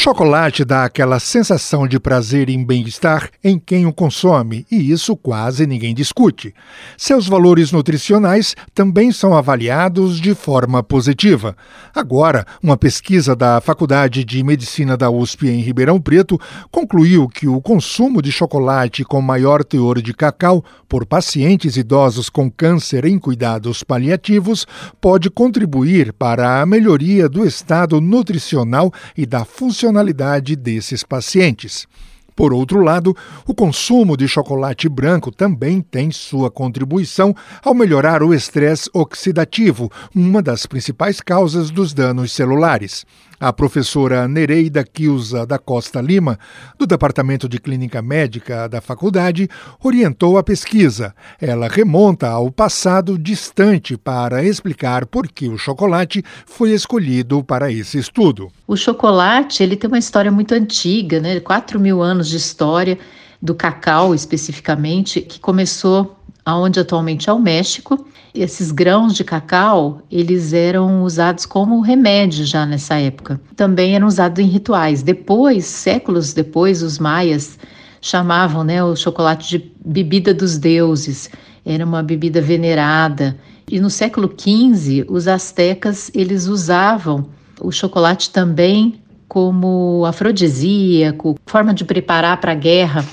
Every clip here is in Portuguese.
Chocolate dá aquela sensação de prazer e bem-estar em quem o consome, e isso quase ninguém discute. Seus valores nutricionais também são avaliados de forma positiva. Agora, uma pesquisa da Faculdade de Medicina da USP em Ribeirão Preto concluiu que o consumo de chocolate com maior teor de cacau por pacientes idosos com câncer em cuidados paliativos pode contribuir para a melhoria do estado nutricional e da funcionalidade funcionalidade desses pacientes. Por outro lado, o consumo de chocolate branco também tem sua contribuição ao melhorar o estresse oxidativo, uma das principais causas dos danos celulares. A professora Nereida Kilza da Costa Lima, do Departamento de Clínica Médica da faculdade, orientou a pesquisa. Ela remonta ao passado distante para explicar por que o chocolate foi escolhido para esse estudo. O chocolate ele tem uma história muito antiga, né? 4 mil anos de história do cacau especificamente, que começou aonde atualmente é o México. Esses grãos de cacau, eles eram usados como remédio já nessa época. Também eram usados em rituais. Depois, séculos depois, os maias chamavam né, o chocolate de bebida dos deuses. Era uma bebida venerada. E no século XV, os astecas eles usavam o chocolate também como afrodisíaco, forma de preparar para a guerra.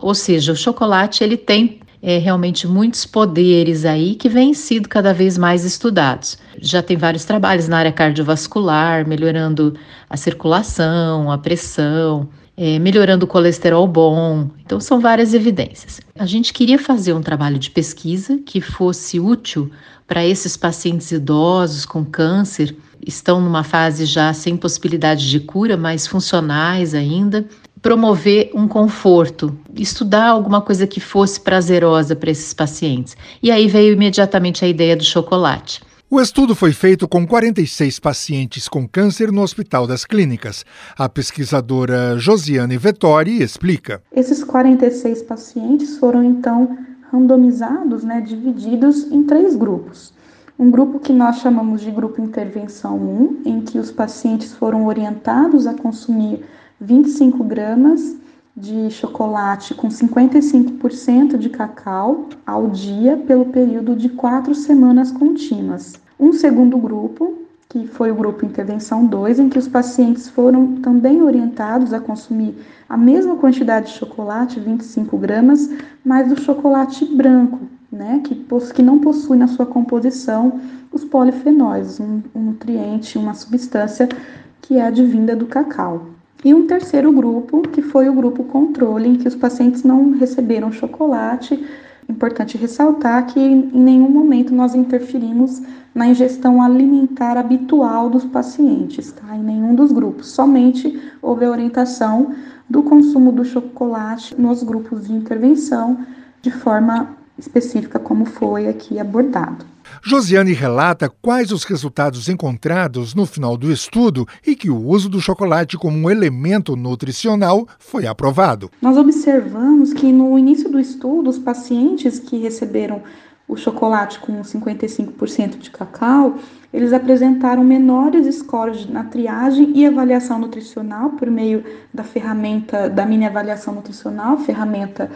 Ou seja, o chocolate ele tem é, realmente muitos poderes aí que vêm sido cada vez mais estudados. Já tem vários trabalhos na área cardiovascular, melhorando a circulação, a pressão, é, melhorando o colesterol bom. Então, são várias evidências. A gente queria fazer um trabalho de pesquisa que fosse útil para esses pacientes idosos com câncer, estão numa fase já sem possibilidade de cura, mas funcionais ainda, promover um conforto, estudar alguma coisa que fosse prazerosa para esses pacientes. E aí veio imediatamente a ideia do chocolate. O estudo foi feito com 46 pacientes com câncer no Hospital das Clínicas. A pesquisadora Josiane Vettori explica. Esses 46 pacientes foram então randomizados, né, divididos em três grupos. Um grupo que nós chamamos de grupo intervenção 1, em que os pacientes foram orientados a consumir 25 gramas de chocolate com 55% de cacau ao dia pelo período de quatro semanas contínuas. Um segundo grupo, que foi o grupo Intervenção 2, em que os pacientes foram também orientados a consumir a mesma quantidade de chocolate, 25 gramas, mas do chocolate branco, né, que, que não possui na sua composição os polifenóis, um, um nutriente, uma substância que é advinda do cacau. E um terceiro grupo, que foi o grupo controle, em que os pacientes não receberam chocolate. Importante ressaltar que em nenhum momento nós interferimos na ingestão alimentar habitual dos pacientes, tá? Em nenhum dos grupos. Somente houve a orientação do consumo do chocolate nos grupos de intervenção de forma específica, como foi aqui abordado. Josiane relata quais os resultados encontrados no final do estudo e que o uso do chocolate como um elemento nutricional foi aprovado. Nós observamos que no início do estudo, os pacientes que receberam o chocolate com 55% de cacau, eles apresentaram menores scores na triagem e avaliação nutricional por meio da ferramenta da mini avaliação nutricional, ferramenta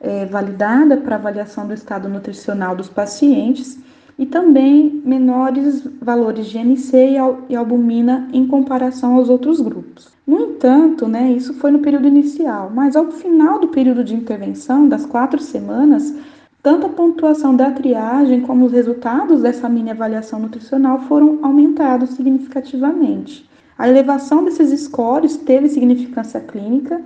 é, validada para avaliação do estado nutricional dos pacientes e também menores valores de NC e albumina em comparação aos outros grupos. No entanto, né, isso foi no período inicial, mas ao final do período de intervenção, das quatro semanas, tanto a pontuação da triagem como os resultados dessa mini avaliação nutricional foram aumentados significativamente. A elevação desses scores teve significância clínica,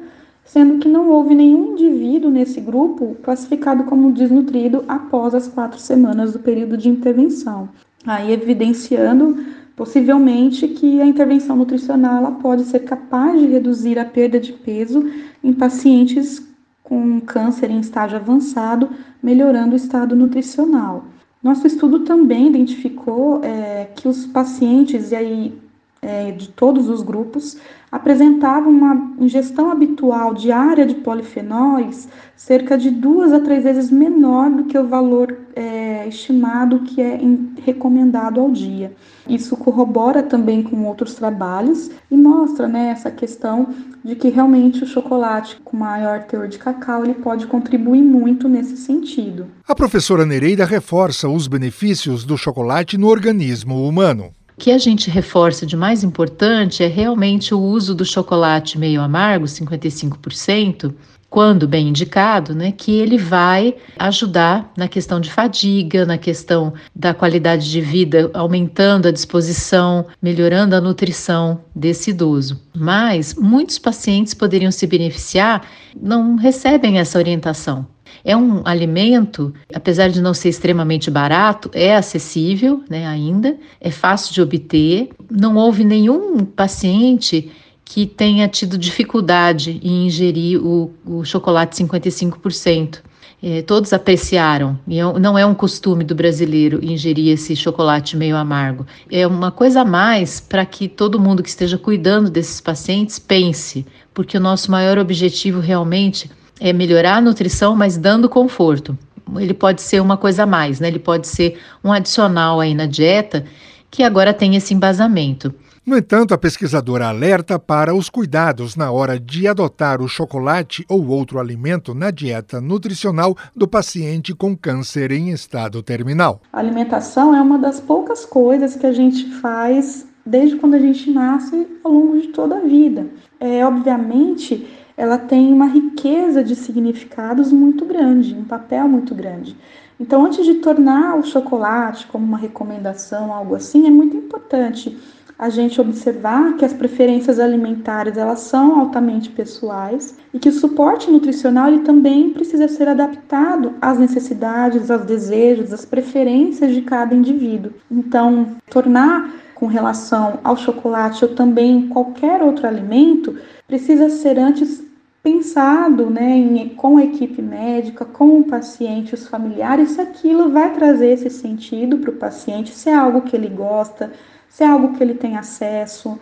sendo que não houve nenhum indivíduo nesse grupo classificado como desnutrido após as quatro semanas do período de intervenção. Aí evidenciando possivelmente que a intervenção nutricional pode ser capaz de reduzir a perda de peso em pacientes com câncer em estágio avançado, melhorando o estado nutricional. Nosso estudo também identificou é, que os pacientes, e aí é, de todos os grupos apresentavam uma ingestão habitual diária de polifenóis cerca de duas a três vezes menor do que o valor é, estimado que é em, recomendado ao dia. Isso corrobora também com outros trabalhos e mostra né, essa questão de que realmente o chocolate com maior teor de cacau ele pode contribuir muito nesse sentido. A professora Nereida reforça os benefícios do chocolate no organismo humano que a gente reforça de mais importante é realmente o uso do chocolate meio amargo, 55%, quando bem indicado, né, que ele vai ajudar na questão de fadiga, na questão da qualidade de vida, aumentando a disposição, melhorando a nutrição desse idoso. Mas muitos pacientes poderiam se beneficiar, não recebem essa orientação. É um alimento, apesar de não ser extremamente barato, é acessível né, ainda, é fácil de obter. Não houve nenhum paciente que tenha tido dificuldade em ingerir o, o chocolate 55%. É, todos apreciaram, e é não é um costume do brasileiro ingerir esse chocolate meio amargo. É uma coisa a mais para que todo mundo que esteja cuidando desses pacientes pense, porque o nosso maior objetivo realmente é melhorar a nutrição, mas dando conforto. Ele pode ser uma coisa a mais, né? Ele pode ser um adicional aí na dieta que agora tem esse embasamento. No entanto, a pesquisadora alerta para os cuidados na hora de adotar o chocolate ou outro alimento na dieta nutricional do paciente com câncer em estado terminal. A alimentação é uma das poucas coisas que a gente faz desde quando a gente nasce ao longo de toda a vida. É, obviamente, ela tem uma riqueza de significados muito grande, um papel muito grande. Então, antes de tornar o chocolate como uma recomendação, algo assim, é muito importante a gente observar que as preferências alimentares elas são altamente pessoais e que o suporte nutricional ele também precisa ser adaptado às necessidades, aos desejos, às preferências de cada indivíduo. Então, tornar com relação ao chocolate ou também qualquer outro alimento precisa ser antes pensado né, em, com a equipe médica, com o paciente, os familiares, se aquilo vai trazer esse sentido para o paciente, se é algo que ele gosta, se é algo que ele tem acesso,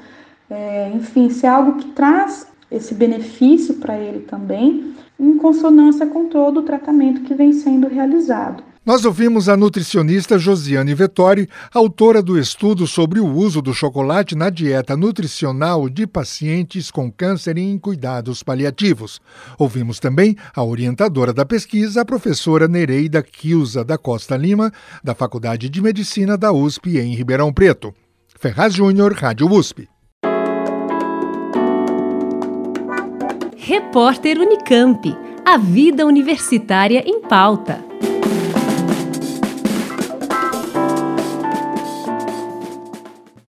é, enfim, se é algo que traz esse benefício para ele também, em consonância com todo o tratamento que vem sendo realizado. Nós ouvimos a nutricionista Josiane Vettori, autora do estudo sobre o uso do chocolate na dieta nutricional de pacientes com câncer em cuidados paliativos. Ouvimos também a orientadora da pesquisa, a professora Nereida Kiusa da Costa Lima, da Faculdade de Medicina da USP em Ribeirão Preto. Ferraz Júnior, Rádio USP. Repórter Unicamp. A vida universitária em pauta.